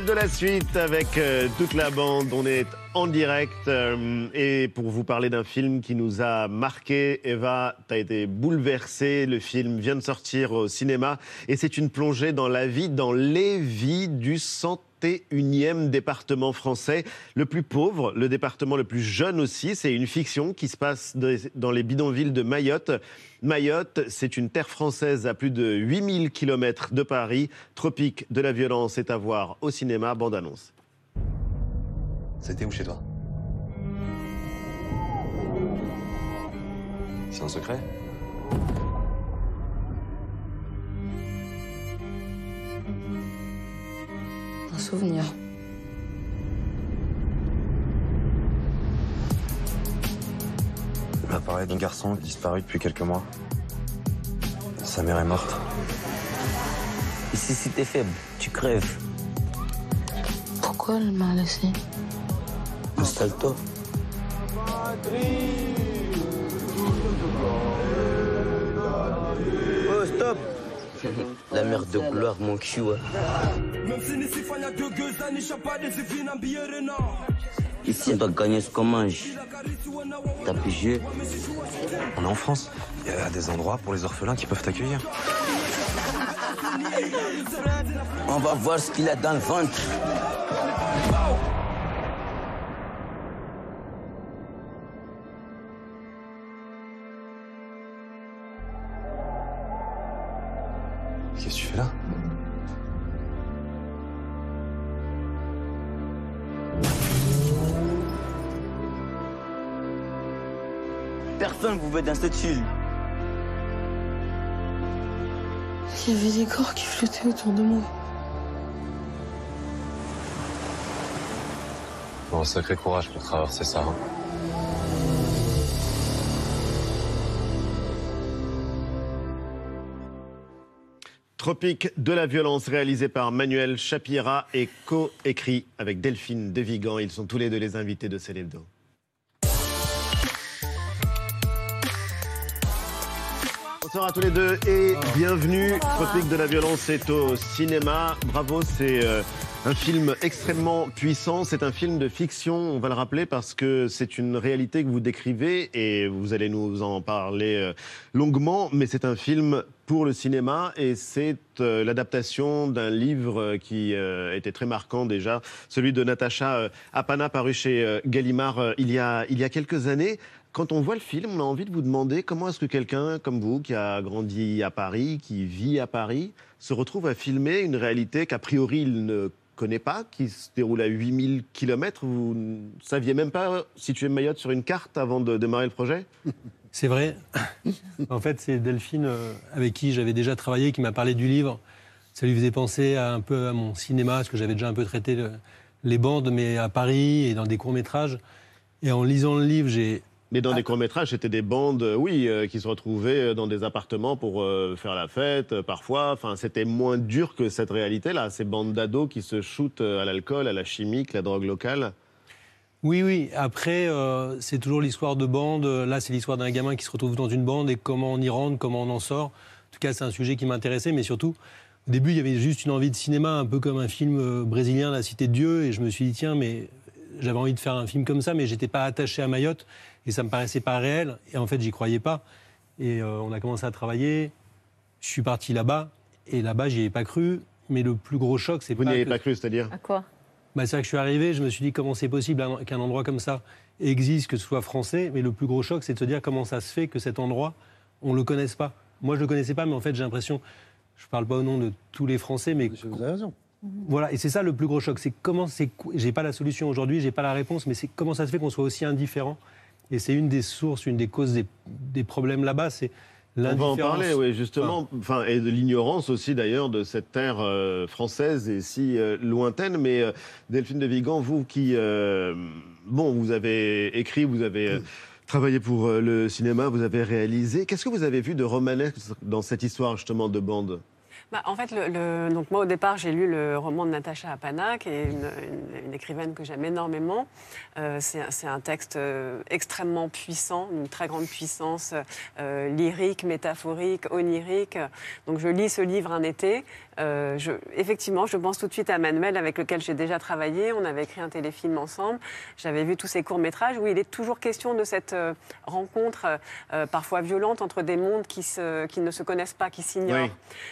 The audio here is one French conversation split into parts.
de la suite avec euh, toute la bande. On est en direct euh, et pour vous parler d'un film qui nous a marqué. Eva, tu as été bouleversée. Le film vient de sortir au cinéma et c'est une plongée dans la vie, dans les vies du centre unième département français, le plus pauvre, le département le plus jeune aussi. C'est une fiction qui se passe dans les bidonvilles de Mayotte. Mayotte, c'est une terre française à plus de 8000 km de Paris. Tropique de la violence est à voir au cinéma. Bande annonce. C'était où chez toi? C'est un secret? Un souvenir. Parlé d'un garçon disparu depuis quelques mois. Sa mère est morte. Ici, si t'es faible, tu crèves. Pourquoi elle m'a laissé Installe-toi. Oh, stop La mère de gloire, mon cul, ouais. Ici, on doit gagner ce qu'on mange. T'as jeu On est en France. Il y a des endroits pour les orphelins qui peuvent t'accueillir. On va voir ce qu'il a dans le ventre. Personne vous veut dans cette île. Il y avait des corps qui flottaient autour de moi. Bon, un sacré courage pour traverser ça. hein. Tropique de la violence réalisé par Manuel Chapira et co-écrit avec Delphine Devigan. Ils sont tous les deux les invités de Célébdo. Bonsoir à tous les deux et bienvenue. Tropique de la violence est au cinéma. Bravo, c'est euh, un film extrêmement puissant. C'est un film de fiction, on va le rappeler, parce que c'est une réalité que vous décrivez et vous allez nous en parler euh, longuement. Mais c'est un film pour le cinéma et c'est euh, l'adaptation d'un livre qui était très marquant déjà, celui de Natacha Apana paru chez Gallimard il, y a, il y a quelques années. Quand on voit le film, on a envie de vous demander comment est-ce que quelqu'un comme vous, qui a grandi à Paris, qui vit à Paris, se retrouve à filmer une réalité qu'a priori il ne connaît pas, qui se déroule à 8000 km. Vous ne saviez même pas situer Mayotte sur une carte avant de démarrer le projet? C'est vrai. en fait, c'est Delphine, euh, avec qui j'avais déjà travaillé, qui m'a parlé du livre. Ça lui faisait penser un peu à mon cinéma, parce que j'avais déjà un peu traité le- les bandes, mais à Paris et dans des courts-métrages. Et en lisant le livre, j'ai. Mais dans Ah. des courts-métrages, c'était des bandes, euh, oui, euh, qui se retrouvaient euh, dans des appartements pour euh, faire la fête, euh, parfois. Enfin, c'était moins dur que cette réalité-là. Ces bandes d'ados qui se shootent à l'alcool, à la chimique, la drogue locale. Oui, oui. Après, c'est toujours l'histoire de bande. Là, c'est l'histoire d'un gamin qui se retrouve dans une bande et comment on y rentre, comment on en sort. En tout cas, c'est un sujet qui m'intéressait, mais surtout, au début, il y avait juste une envie de cinéma, un peu comme un film brésilien, La Cité de Dieu, et je me suis dit, tiens, mais j'avais envie de faire un film comme ça, mais j'étais pas attaché à Mayotte, et ça me paraissait pas réel, et en fait, j'y croyais pas. Et euh, on a commencé à travailler, je suis parti là-bas, et là-bas, j'y ai pas cru, mais le plus gros choc, c'est Vous pas n'y avez que- pas cru, c'est-à-dire? À quoi? Bah, c'est vrai que je suis arrivé, je me suis dit comment c'est possible un- qu'un endroit comme ça existe, que ce soit français? Mais le plus gros choc, c'est de se dire comment ça se fait que cet endroit, on ne le connaisse pas. Moi, je ne le connaissais pas, mais en fait, j'ai l'impression, je ne parle pas au nom de tous les Français, mais Vous avez raison. voilà. Et c'est ça le plus gros choc. C'est comment c'est. J'ai pas la solution aujourd'hui, j'ai pas la réponse, mais c'est comment ça se fait qu'on soit aussi indifférent. Et c'est une des sources, une des causes des, des problèmes là-bas, c'est On va en parler, oui, justement. Enfin, et de l'ignorance aussi, d'ailleurs, de cette terre euh, française et si euh, lointaine. Mais euh, Delphine de Vigan, vous qui, bon, vous avez écrit, vous avez travaillé pour le cinéma, vous avez réalisé. Qu'est-ce que vous avez vu de romanesque dans cette histoire justement de bande? Bah, en fait, le, le- donc moi au départ, j'ai lu le roman de Natacha Apana, qui est une, une- écrivaine que j'aime énormément. Euh, c'est un- c'est un texte euh, extrêmement puissant, une très grande puissance euh, lyrique, métaphorique, onirique. Donc je lis ce livre un été. Euh, je, effectivement, je pense tout de suite à Manuel, avec lequel j'ai déjà travaillé. On avait écrit un téléfilm ensemble. J'avais vu tous ses courts métrages où il est toujours question de cette euh, rencontre euh, parfois violente entre des mondes qui, se- qui ne se connaissent pas, qui s'ignorent. Oui.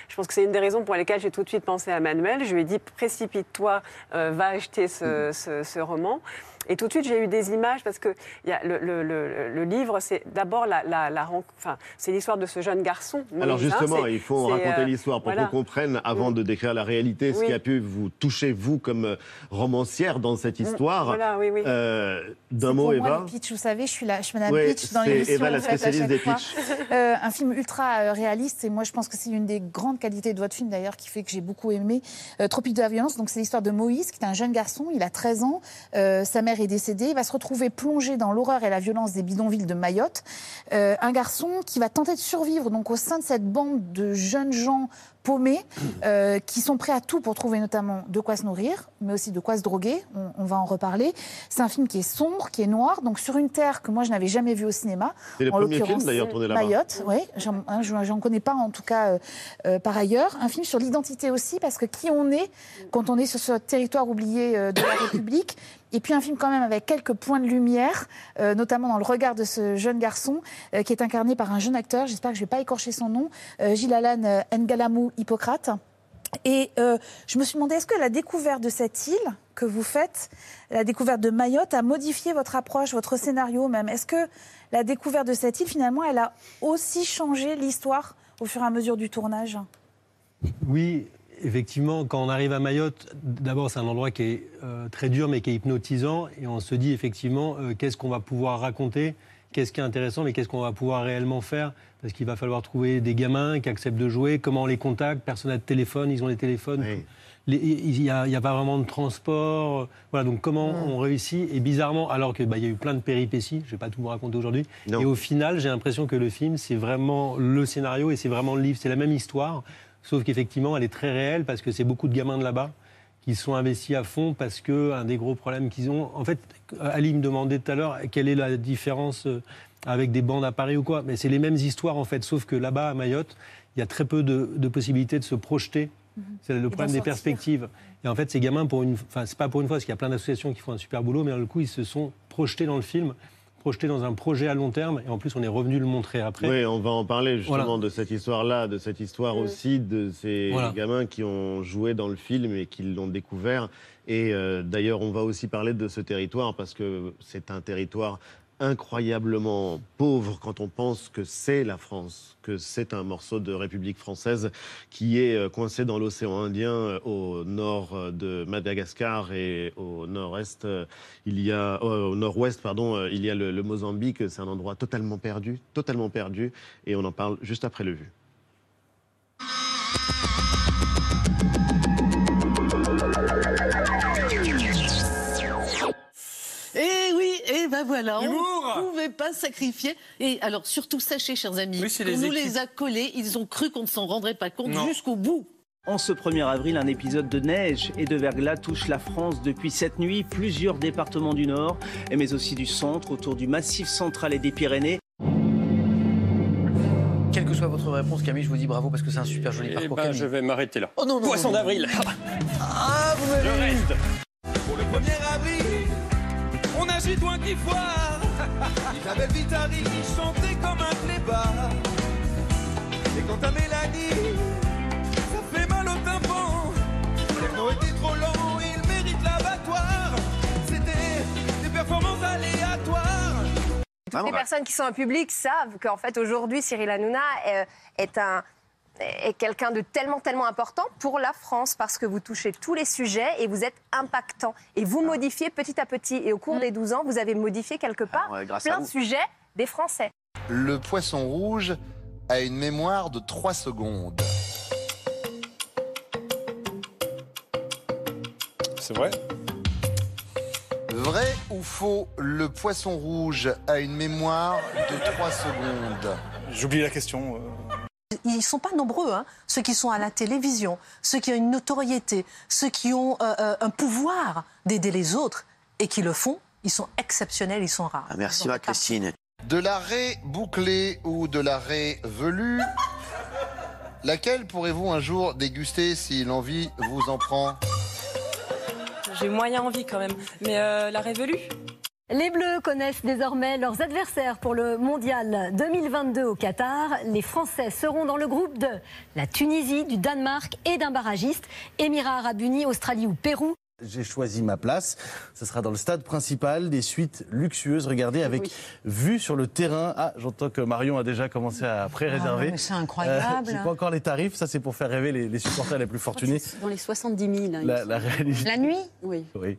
Je pense que c'est une des raisons pour lesquelles j'ai tout de suite pensé à Manuel. Je lui ai dit précipite-toi, euh, va acheter ce, ce- ce roman. Et tout de suite, j'ai eu des images parce que il y a le, le- le- le livre, c'est d'abord la, la, enfin, c'est l'histoire de ce jeune garçon. Alors Moïse, hein, justement, il faut raconter euh, l'histoire pour voilà. qu'on comprenne, avant de décrire la réalité, ce Oui. qui a pu vous toucher, vous, comme euh, romancière dans cette histoire. Voilà, oui, oui. Euh, D'un mot, pour moi Eva le pitch, vous savez, je suis, la, je suis Madame Oui, Pitch dans c'est l'émission. Eva, la en fait, à spécialiste des pitchs. Euh, un film ultra réaliste, et moi je pense que c'est une des grandes qualités de votre film d'ailleurs qui fait que j'ai beaucoup aimé. Euh, Tropique de la violence, donc c'est l'histoire de Moïse, qui est un jeune garçon, il a 13 ans, euh, sa mère est décédée, il va se retrouver plongé dans l'horreur et la violence des bidonvilles de Mayotte. Euh, un garçon qui va tenter de survivre donc au sein de cette bande de jeunes gens paumés euh, qui sont prêts à tout pour trouver notamment de quoi se nourrir, mais aussi de quoi se droguer. On, on va en reparler. C'est un film qui est sombre, qui est noir, donc sur une terre que moi je n'avais jamais vue au cinéma. C'est le premier film d'ailleurs tourné là-bas. Mayotte, oui. J'en hein, connais pas en tout cas euh, euh, par ailleurs. Un film sur l'identité aussi, parce que qui on est quand on est sur ce territoire oublié de la République. Et puis un film quand même avec quelques points de lumière, euh, notamment dans le regard de ce jeune garçon euh, qui est incarné par un jeune acteur, j'espère que je ne vais pas écorcher son nom, euh, Gilles Alan euh, Ngalamou Hippocrate. Et je me suis demandé, est-ce que la découverte de cette île que vous faites, la découverte de Mayotte, a modifié votre approche, votre scénario même? Est-ce que la découverte de cette île, finalement, elle a aussi changé l'histoire au fur et à mesure du tournage? Oui, effectivement, quand on arrive à Mayotte, d'abord c'est un endroit qui est euh, très dur mais qui est hypnotisant. Et on se dit effectivement euh, qu'est-ce qu'on va pouvoir raconter, qu'est-ce qui est intéressant mais qu'est-ce qu'on va pouvoir réellement faire? Parce qu'il va falloir trouver des gamins qui acceptent de jouer, comment on les contacte, personne n'a de téléphone, ils ont des téléphones. Oui. Les- Il n'y a, il y a pas vraiment de transport. Voilà, donc comment on réussit? Et bizarrement, alors qu'il y a eu plein de péripéties, je ne vais pas tout vous raconter aujourd'hui, et au final, j'ai l'impression que le film, c'est vraiment le scénario et c'est vraiment le livre, c'est la même histoire, sauf qu'effectivement, elle est très réelle parce que c'est beaucoup de gamins de là-bas qui sont investis à fond parce que un des gros problèmes qu'ils ont. En fait, Ali me demandait tout à l'heure quelle est la différence euh, avec des bandes à Paris ou quoi. Mais c'est les mêmes histoires en fait, sauf que là-bas à Mayotte, il y a très peu de, de possibilités de se projeter. C'est le problème des sortir. perspectives. Et en fait, ces gamins, pour une, enfin, c'est pas pour une fois, parce qu'il y a plein d'associations qui font un super boulot, mais dans le coup, ils se sont projetés dans le film, projetés dans un projet à long terme, et en plus, on est revenu le montrer après. Oui, on va en parler justement Voilà. de cette histoire-là, de cette histoire aussi de ces Voilà. gamins qui ont joué dans le film et qui l'ont découvert. Et euh, d'ailleurs, on va aussi parler de ce territoire parce que c'est un territoire incroyablement pauvre quand on pense que c'est la France, que c'est un morceau de République française qui est euh, coincé dans l'océan Indien euh, au nord euh, de Madagascar et au nord-est, il y a au nord-ouest pardon, il y a le, le Mozambique. C'est un endroit totalement perdu, totalement perdu, et on en parle juste après le vu. Ben voilà, on ne pouvait pas sacrifier. Et alors surtout sachez, chers amis, Oui, les nous équipes. les a collés, ils ont cru qu'on ne s'en rendrait pas compte jusqu'au bout. En ce 1er avril, un épisode de neige et de verglas touche la France depuis cette nuit. Plusieurs départements du Nord, mais aussi du centre, autour du Massif central et des Pyrénées. Quelle que soit votre réponse, Camille, je vous dis bravo parce que c'est un super joli Eh parcours. ben, Camille. je vais m'arrêter là. Oh non, non, Poisson d'avril. Ah, vous m'avez Je reste. Pour le 1er avril, agit loin qui foire. Isabelle Vitari chantait comme un clébard. Et quant à Mélanie, ça fait mal au tympan. L'hymno était trop long, il mérite l'abattoir. C'était des performances aléatoires. Toutes les personnes qui sont en public savent qu'en fait aujourd'hui Cyril Hanouna euh, est un est quelqu'un de tellement tellement important pour la France parce que vous touchez tous les sujets et vous êtes impactant et vous modifiez petit à petit et au cours des 12 ans vous avez modifié quelque part ouais, grâce à plein de sujets des Français. Le poisson rouge a une mémoire de 3 secondes. C'est vrai? Vrai ou faux, le poisson rouge a une mémoire de 3 secondes? J'oublie la question. euh. Ils ne sont pas nombreux, hein, ceux qui sont à la télévision, ceux qui ont une notoriété, ceux qui ont euh, euh, un pouvoir d'aider les autres et qui le font. Ils sont exceptionnels, ils sont rares. Ah, merci ma Christine. De la raie bouclée ou de la raie velue Laquelle pourrez-vous un jour déguster si l'envie vous en prend? J'ai moyen envie quand même. Mais euh, la révolue Les Bleus connaissent désormais leurs adversaires pour le mondial 2022 au Qatar. Les Français seront dans le groupe de la Tunisie, du Danemark et d'un barragiste, Émirats arabes unis, Australie ou Pérou. J'ai choisi ma place. Ce sera dans le stade principal, des suites luxueuses. Regardez, avec vue sur le terrain. Ah, j'entends que Marion a déjà commencé à pré-réserver. Ah, mais c'est incroyable. Euh, J'ai pas encore les tarifs. Ça, c'est pour faire rêver les, les supporters les plus fortunés. Dans les 70 000. hein, La, réalité. La nuit? Oui. Oui.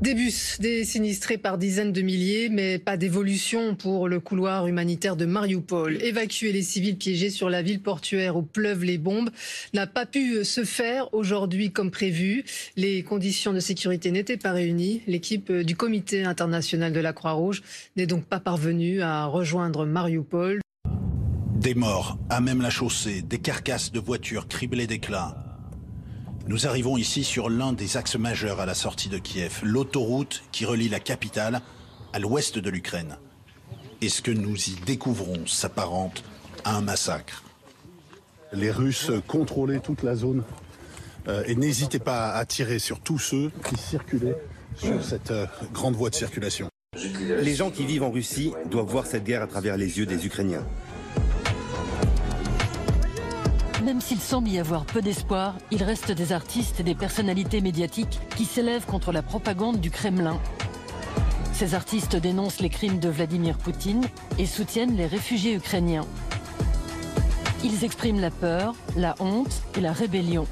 Des bus, des sinistrés par dizaines de milliers, mais pas d'évolution pour le couloir humanitaire de Mariupol. Évacuer les civils piégés sur la ville portuaire où pleuvent les bombes n'a pas pu se faire aujourd'hui comme prévu. Les conditions de sécurité n'étaient pas réunies. L'équipe du comité international de la Croix-Rouge n'est donc pas parvenue à rejoindre Mariupol. Des morts, à même la chaussée, des carcasses de voitures criblées d'éclats. Nous arrivons ici sur l'un des axes majeurs à la sortie de Kiev, l'autoroute qui relie la capitale à l'ouest de l'Ukraine. Et ce que nous y découvrons s'apparente à un massacre? Les Russes contrôlaient toute la zone euh, et n'hésitaient pas à tirer sur tous ceux qui circulaient sur cette euh, grande voie de circulation. Les gens qui vivent en Russie doivent voir cette guerre à travers les yeux des Ukrainiens. Même s'il semble y avoir peu d'espoir, il reste des artistes et des personnalités médiatiques qui s'élèvent contre la propagande du Kremlin. Ces artistes dénoncent les crimes de Vladimir Poutine et soutiennent les réfugiés ukrainiens. Ils expriment la peur, la honte et la rébellion.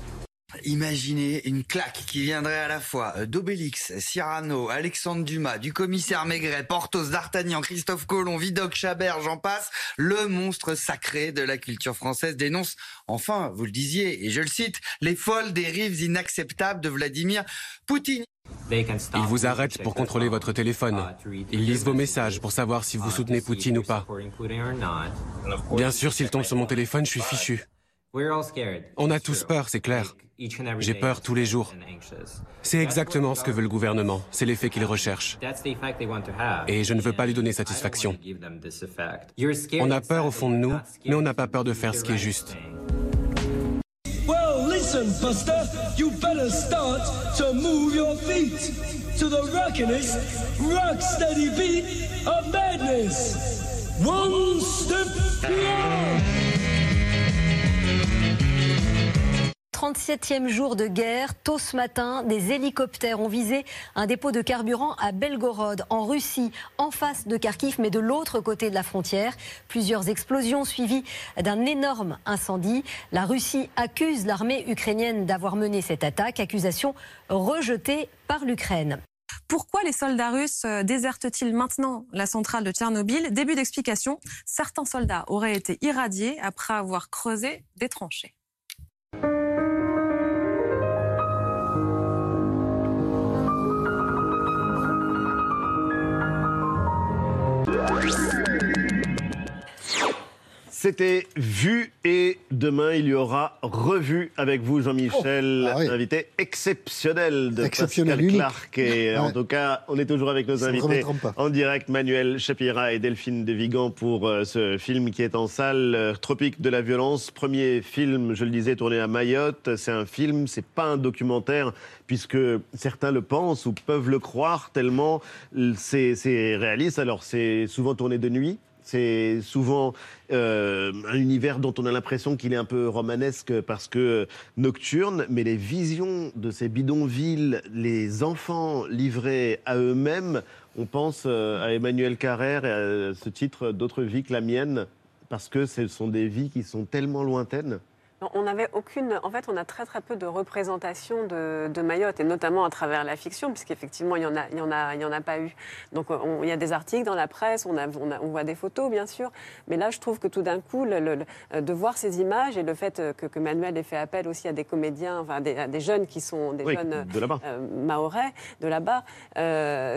Imaginez une claque qui viendrait à la fois euh, d'Obélix, Cyrano, Alexandre Dumas, du commissaire Maigret, Porthos, D'Artagnan, Christophe Colomb, Vidocq, Chabert, j'en passe. Le monstre sacré de la culture française dénonce, enfin, vous le disiez, et je le cite, les folles dérives inacceptables de Vladimir Poutine. Ils vous arrêtent pour contrôler votre téléphone. Ils lisent vos messages pour savoir si vous soutenez Poutine ou pas. Bien sûr, s'ils tombent sur mon téléphone, je suis fichu. On a tous peur, c'est clair. J'ai peur tous les jours. C'est exactement ce que veut le gouvernement. C'est l'effet qu'il recherche. Et je ne veux pas lui donner satisfaction. On a peur au fond de nous, mais on n'a pas peur de faire ce qui est juste. Well, listen, Buster, you better start to move your feet to the rockinest, rock steady beat of madness. One step beyond. 37e jour de guerre, tôt ce matin, des hélicoptères ont visé un dépôt de carburant à Belgorod, en Russie, en face de Kharkiv, mais de l'autre côté de la frontière. Plusieurs explosions suivies d'un énorme incendie. La Russie accuse l'armée ukrainienne d'avoir mené cette attaque, accusation rejetée par l'Ukraine. Pourquoi les soldats russes euh, désertent-ils maintenant la centrale de Tchernobyl? Début d'explication, certains soldats auraient été irradiés après avoir creusé des tranchées. Yeah. C'était vu et demain il y aura revu avec vous Jean-Michel, Oh, ah oui. invité exceptionnel de Exceptionnel, Pascal unique. Clark. Et en tout cas, on est toujours avec nos Ça invités en direct, Manuel Chapira et Delphine de Vigan pour euh, ce film qui est en salle, euh, Tropique de la violence. Premier film, je le disais, tourné à Mayotte. C'est un film, c'est pas un documentaire puisque certains le pensent ou peuvent le croire tellement c'est c'est réaliste. Alors c'est souvent tourné de nuit. C'est souvent euh, un univers dont on a l'impression qu'il est un peu romanesque parce que nocturne, mais les visions de ces bidonvilles, les enfants livrés à eux-mêmes, on pense euh, à Emmanuel Carrère et à ce titre D'autres vies que la mienne, parce que ce sont des vies qui sont tellement lointaines On n'avait aucune. En fait, on a très très peu de représentation de, de Mayotte, et notamment à travers la fiction, puisqu'effectivement, il n'y en, a- il y en, a- il y en a pas eu. Donc, on- il y a des articles dans la presse, on, a- on, a- on voit des photos, bien sûr. Mais là, je trouve que tout d'un coup, le- le- le- de voir ces images et le fait que, que Manuel ait fait appel aussi à des comédiens, enfin, des, à des jeunes qui sont des Oui, jeunes de euh, mahorais de là-bas, euh,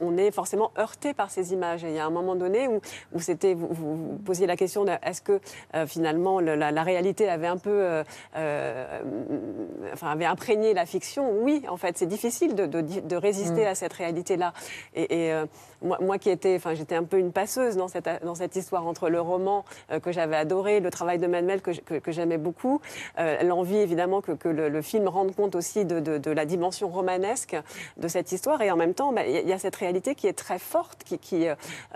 on, est forcément heurté par ces images. Et il y a un moment donné où, où c'était, vous, vous- posiez la question est-ce que euh, finalement le- la, la réalité avait un peu, euh, euh, enfin avait imprégné la fiction Oui, en fait, c'est difficile de, de- de résister Mm. à cette réalité-là. Et, et, euh, moi, moi qui étais, enfin j'étais un peu une passeuse dans cette, dans cette histoire entre le roman euh, que j'avais adoré, le travail de Manuel que, que- que j'aimais beaucoup, euh, l'envie évidemment que, que le, le film rende compte aussi de, de- de la dimension romanesque de cette histoire. Et en même temps, bah, il y, a- il y a cette réalité qui est très forte, qui, qui,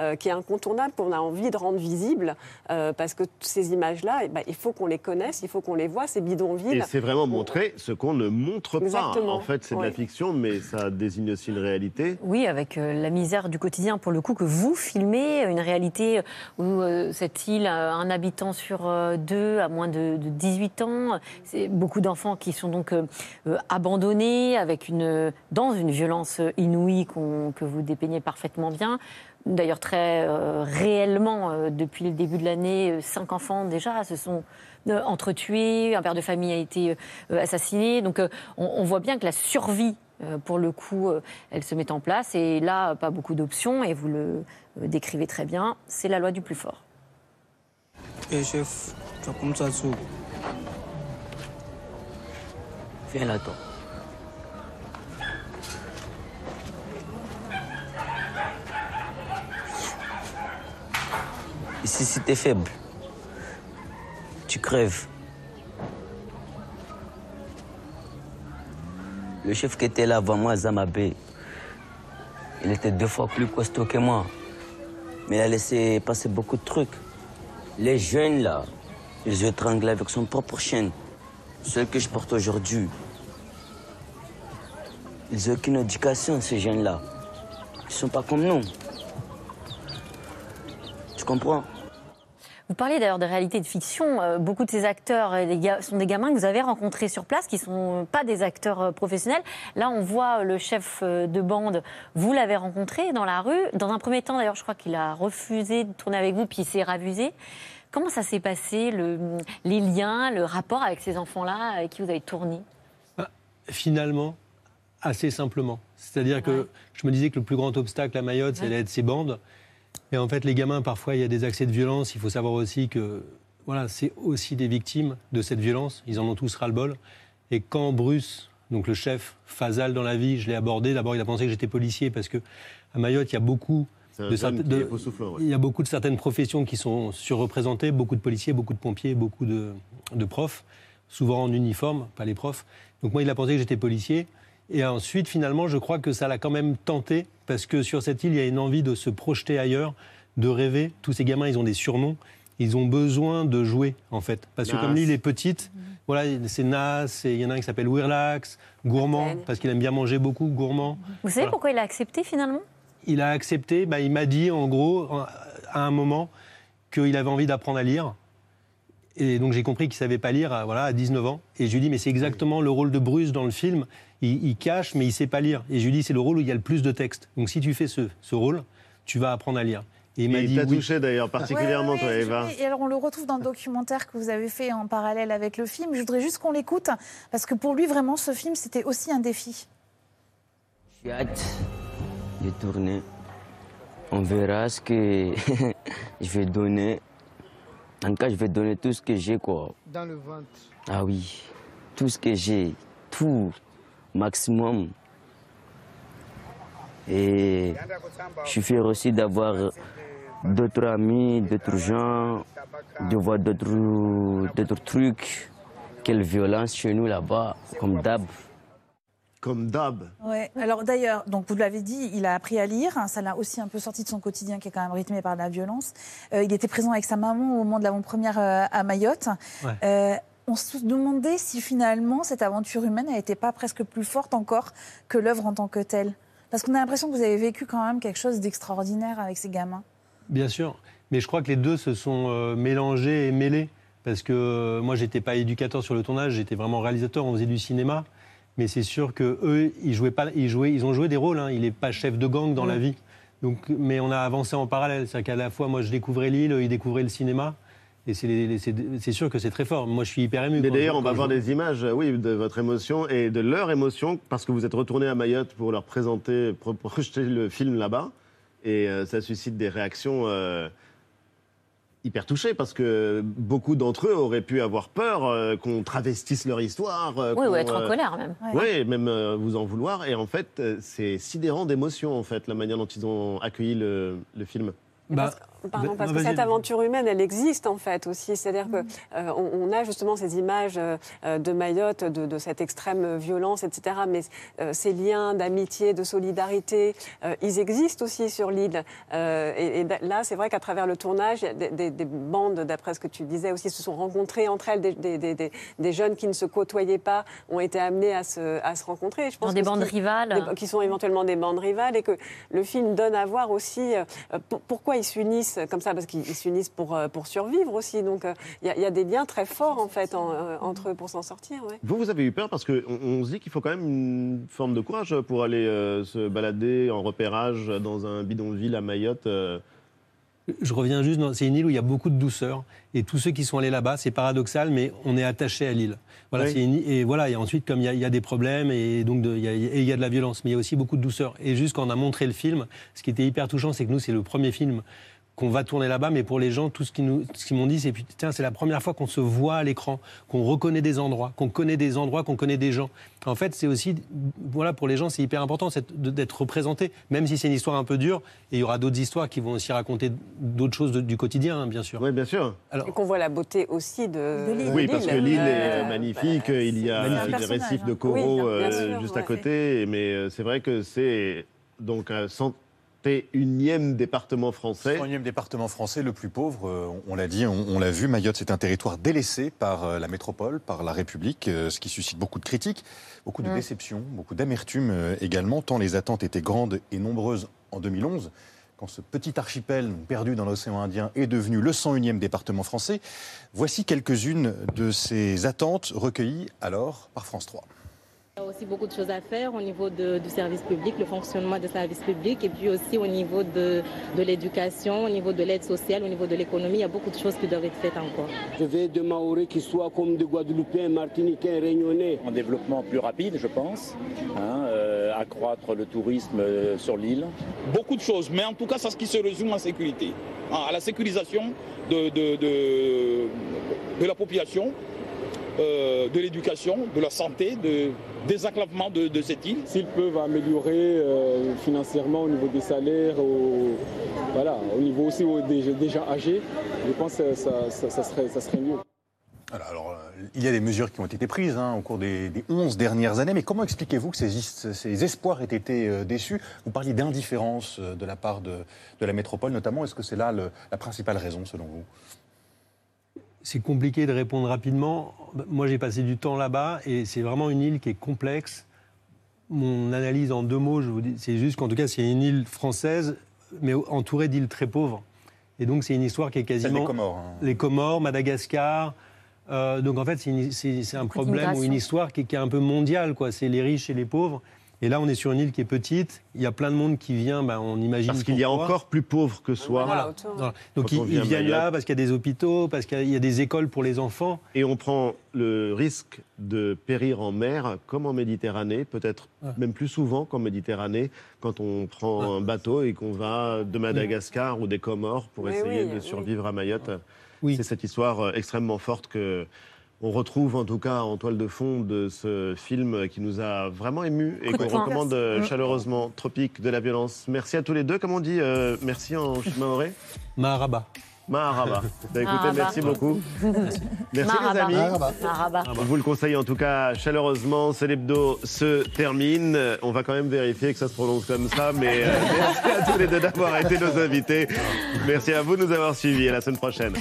euh, qui est incontournable, qu'on a envie de rendre visible, euh, parce que ces images-là, eh ben, il faut qu'on les connaisse, il faut qu'on les voit, ces bidonvilles. Et c'est vraiment montrer ce qu'on ne montre pas. Exactement. En fait, c'est de la fiction, mais ça désigne aussi une réalité. Oui, avec euh, la misère du quotidien, pour le coup, que vous filmez, une réalité où euh, cette île un habitant sur euh, deux à moins de, de 18 ans. C'est beaucoup d'enfants qui sont donc euh, abandonnés avec une, dans une violence inouïe que vous dépeignez parfaitement bien. D'ailleurs, très réellement, depuis le début de l'année, cinq enfants déjà se sont entretués, un père de famille a été assassiné. Donc, on, voit bien que la survie, pour le coup, euh, elle se met en place. Et là, pas beaucoup d'options, et vous le euh, décrivez très bien, c'est la loi du plus fort. Eh chef, tu as comme ça. Viens là, toi. Ici, si t'es faible, tu crèves. Le chef qui était là avant moi, Zamabé, il était deux fois plus costaud que moi. Mais il a laissé passer beaucoup de trucs. Les jeunes, là, ils ont avec son propre chaîne. Celle que je porte aujourd'hui. Ils n'ont aucune éducation, ces jeunes-là. Ils sont pas comme nous. Tu comprends? Vous parlez d'ailleurs de réalité de fiction. Euh, beaucoup de ces acteurs euh, sont des gamins que vous avez rencontrés sur place, qui ne sont pas des acteurs euh, professionnels. Là, on voit le chef de bande, vous l'avez rencontré dans la rue. Dans un premier temps, d'ailleurs, je crois qu'il a refusé de tourner avec vous, puis il s'est ravisé. Comment ça s'est passé, le- les liens, le rapport avec ces enfants-là avec qui vous avez tourné? Finalement, assez simplement. C'est-à-dire que je me disais que le plus grand obstacle à Mayotte, c'est d'être ces bandes. Et en fait, les gamins, parfois, il y a des accès de violence. Il faut savoir aussi que voilà, c'est aussi des victimes de cette violence. Ils en ont tous ras-le-bol. Et quand Bruce, donc le chef, Fazal dans la vie, je l'ai abordé, d'abord, il a pensé que j'étais policier parce que à Mayotte, il y a beaucoup de, de- ouais. il y a beaucoup de certaines professions qui sont surreprésentées, beaucoup de policiers, beaucoup de pompiers, beaucoup de, de profs, souvent en uniforme, pas les profs. Donc moi, il a pensé que j'étais policier. Et ensuite, finalement, je crois que ça l'a quand même tenté, parce que sur cette île, il y a une envie de se projeter ailleurs, de rêver. Tous ces gamins, ils ont des surnoms. Ils ont besoin de jouer, en fait. Parce que Nas. comme l'île est petite, voilà, c'est Nas, il y en a un qui s'appelle Wirlax, gourmand, parce qu'il aime bien manger beaucoup, gourmand. Vous savez Voilà. pourquoi il a accepté finalement? Il a accepté, bah, il m'a dit en gros, à un moment, qu'il avait envie d'apprendre à lire. Et donc j'ai compris qu'il ne savait pas lire à, voilà, à 19 ans. Et je lui ai dit, mais c'est exactement le rôle de Bruce dans le film. Il, il cache, mais il ne sait pas lire. Et je lui dit, c'est le rôle où il y a le plus de texte. Donc si tu fais ce, ce rôle, tu vas apprendre à lire. Et il m'a Il dit t'a oui. touché d'ailleurs particulièrement, Ouais, toi, Eva. je- Et alors, on le retrouve dans le documentaire que vous avez fait en parallèle avec le film. Je voudrais juste qu'on l'écoute, parce que pour lui, vraiment, ce film, c'était aussi un défi. J'ai hâte de tourner. On verra ce que je vais donner. En tout cas, je vais donner tout ce que j'ai, quoi. Dans le ventre. Ah oui, tout ce que j'ai, tout, maximum. Et je suis fier aussi d'avoir d'autres amis, d'autres gens, de voir d'autres d'autres trucs. Quelle violence chez nous là-bas, comme d'hab. Comme d'hab. Ouais. Alors d'ailleurs, donc vous l'avez dit, il a appris à lire. Ça l'a aussi un peu sorti de son quotidien qui est quand même rythmé par la violence. Euh, il était présent avec sa maman au moment de l'avant-première euh, à Mayotte. Ouais. Euh, on se demandait si finalement cette aventure humaine n'était pas presque plus forte encore que l'œuvre en tant que telle. Parce qu'on a l'impression que vous avez vécu quand même quelque chose d'extraordinaire avec ces gamins. Bien sûr. Mais je crois que les deux se sont euh, mélangés et mêlés. Parce que euh, moi, j'étais pas éducateur sur le tournage, j'étais vraiment réalisateur, on faisait du cinéma. Mais c'est sûr que eux, ils jouaient pas, ils jouaient, ils ont joué des rôles. hein. Il n'est pas chef de gang dans Mm. la vie. Donc, mais on a avancé en parallèle. C'est-à-dire qu'à la fois, moi, je découvrais l'île, eux, ils découvraient le cinéma. Et c'est sûr que c'est très fort. Moi, je suis hyper ému. D'ailleurs, on va voir je- des images, euh, oui, de votre émotion et de leur émotion, parce que vous êtes retourné à Mayotte pour leur présenter, pour projeter le film là-bas. Et euh, ça suscite des réactions euh, hyper touchées, parce que beaucoup d'entre eux auraient pu avoir peur euh, qu'on travestisse leur histoire. euh, Oui, ou être en euh, colère même. Oui, même euh, vous en vouloir. Et en fait, c'est sidérant d'émotion, en fait, la manière dont ils ont accueilli le, le film. Bah, Pardon, bah, parce que cette aventure humaine, elle existe en fait aussi. C'est-à-dire que euh, on, on a justement ces images euh, de Mayotte, de, de cette extrême violence, etc. Mais euh, ces liens d'amitié, de solidarité, euh, ils existent aussi sur l'île. Euh, et, là, c'est vrai qu'à travers le tournage, des, des- des bandes, d'après ce que tu disais aussi, se sont rencontrées entre elles. Des, des- des- des- des jeunes qui ne se côtoyaient pas ont été amenés à se, à se rencontrer. Je Dans que des bandes qui- rivales. des- qui sont éventuellement des bandes rivales et que le film donne à voir aussi euh, pour- pourquoi ils s'unissent comme ça, parce qu'ils ils s'unissent pour, euh, pour survivre aussi. Donc euh, il il y a des liens très forts en fait euh, entre eux pour s'en sortir. Vous, vous avez eu peur parce qu'on on se dit qu'il faut quand même une forme de courage pour aller euh, se balader en repérage dans un bidonville à Mayotte. euh. Je reviens juste, dans- c'est une île où il y a beaucoup de douceur. Et tous ceux qui sont allés là-bas, c'est paradoxal, mais on est attaché à l'île. Voilà, Oui. une et voilà, et ensuite, comme il y a, il y a des problèmes, et donc de- il y, a, et il y a de la violence, mais il y a aussi beaucoup de douceur. Et juste quand on a montré le film, ce qui était hyper touchant, c'est que nous, c'est le premier film qu'on va tourner là-bas, mais pour les gens, tout ce qu'ils nous- ce qu'ils m'ont dit, c'est putain, c'est la première fois qu'on se voit à l'écran, qu'on reconnaît des endroits, qu'on connaît des endroits, qu'on connaît des gens. En fait, c'est aussi, voilà, pour les gens, c'est hyper important d'être représenté, même si c'est une histoire un peu dure, et il y aura d'autres histoires qui vont aussi raconter d'autres choses de- du quotidien, hein, bien sûr. Oui, bien sûr. Alors, Et qu'on voit la beauté aussi de, de Oui, parce que l'île est Euh, magnifique. il y a magnifique. récifs de Oui, coraux euh, sûr, juste à côté. Mais euh, c'est vrai que c'est donc un 101e département français. 101e département français, le plus pauvre, euh, on, l'a dit, on, on l'a vu, Mayotte c'est un territoire délaissé par euh, la métropole, par la République, euh, ce qui suscite beaucoup de critiques, beaucoup de Mm. déceptions, beaucoup d'amertume également, tant les attentes étaient grandes et nombreuses en 2011, quand ce petit archipel perdu dans l'océan Indien est devenu le 101e département français. Voici quelques-unes de ces attentes recueillies alors par France 3. Il y a aussi beaucoup de choses à faire au niveau de- du service public, le fonctionnement des services publics, et puis aussi au niveau de, de l'éducation, au niveau de l'aide sociale, au niveau de l'économie. Il y a beaucoup de choses qui doivent être faites encore. Je veux des Maoris qui soient comme des Guadeloupéens, Martiniquais, Réunionnais. Un développement plus rapide, je pense, hein, euh, accroître le tourisme euh, sur l'île. Beaucoup de choses, mais en tout cas, c'est ce qui se résume en sécurité. Ah, À la sécurisation de, de, de, de la population, euh, de l'éducation, de la santé, de désenclavement de, de cette île. S'ils peuvent améliorer euh, financièrement au niveau des salaires, au, voilà, au niveau aussi au- des, des gens âgés, je pense que ça, ça- ça serait, ça serait mieux. Alors, alors, il y a des mesures qui ont été prises hein, au cours des, des 11 dernières années, mais comment expliquez-vous que ces, espoirs aient été euh, déçus? Vous parliez d'indifférence euh, de la part de, de la métropole notamment. Est-ce que c'est là le- la principale raison selon vous? C'est compliqué de répondre rapidement. Moi, j'ai passé du temps là-bas et c'est vraiment une île qui est complexe. Mon analyse en deux mots, je vous dis, c'est juste qu'en tout cas, c'est une île française, mais entourée d'îles très pauvres. Et donc, c'est une histoire qui est quasiment. des Comores, hein. Les Comores, Madagascar. Euh, donc, en fait, c'est un problème ou une histoire qui, est- qui est un peu mondiale. quoi. C'est les riches et les pauvres. Et là, on est sur une île qui est petite. Il y a plein de monde qui vient, ben, on imagine. Parce qu'il y a encore plus pauvre que soi. Voilà. Voilà. Donc ils, vient viennent là parce qu'il y a des hôpitaux, parce qu'il y a- il y a des écoles pour les enfants. Et on prend le risque de périr en mer, comme en Méditerranée, peut-être Ouais. même plus souvent qu'en Méditerranée, quand on prend un bateau et qu'on va de Madagascar ou des Comores pour essayer oui, de oui. survivre à Mayotte. C'est cette histoire euh, extrêmement forte que on retrouve en tout cas en toile de fond de ce film qui nous a vraiment émus et qu'on recommande euh, Merci. chaleureusement, Tropique de la violence. Merci à tous les deux. Comment on dit euh, merci en maoré Maharaba. Maharaba. Bah, écoutez, Maharaba. merci beaucoup. Merci les amis. Maraba. On vous le conseille en tout cas chaleureusement. Ce l'hebdo se termine. On va quand même vérifier que ça se prononce comme ça. Mais euh, merci à tous les deux d'avoir été nos invités. Merci à vous de nous avoir suivis. À la semaine prochaine.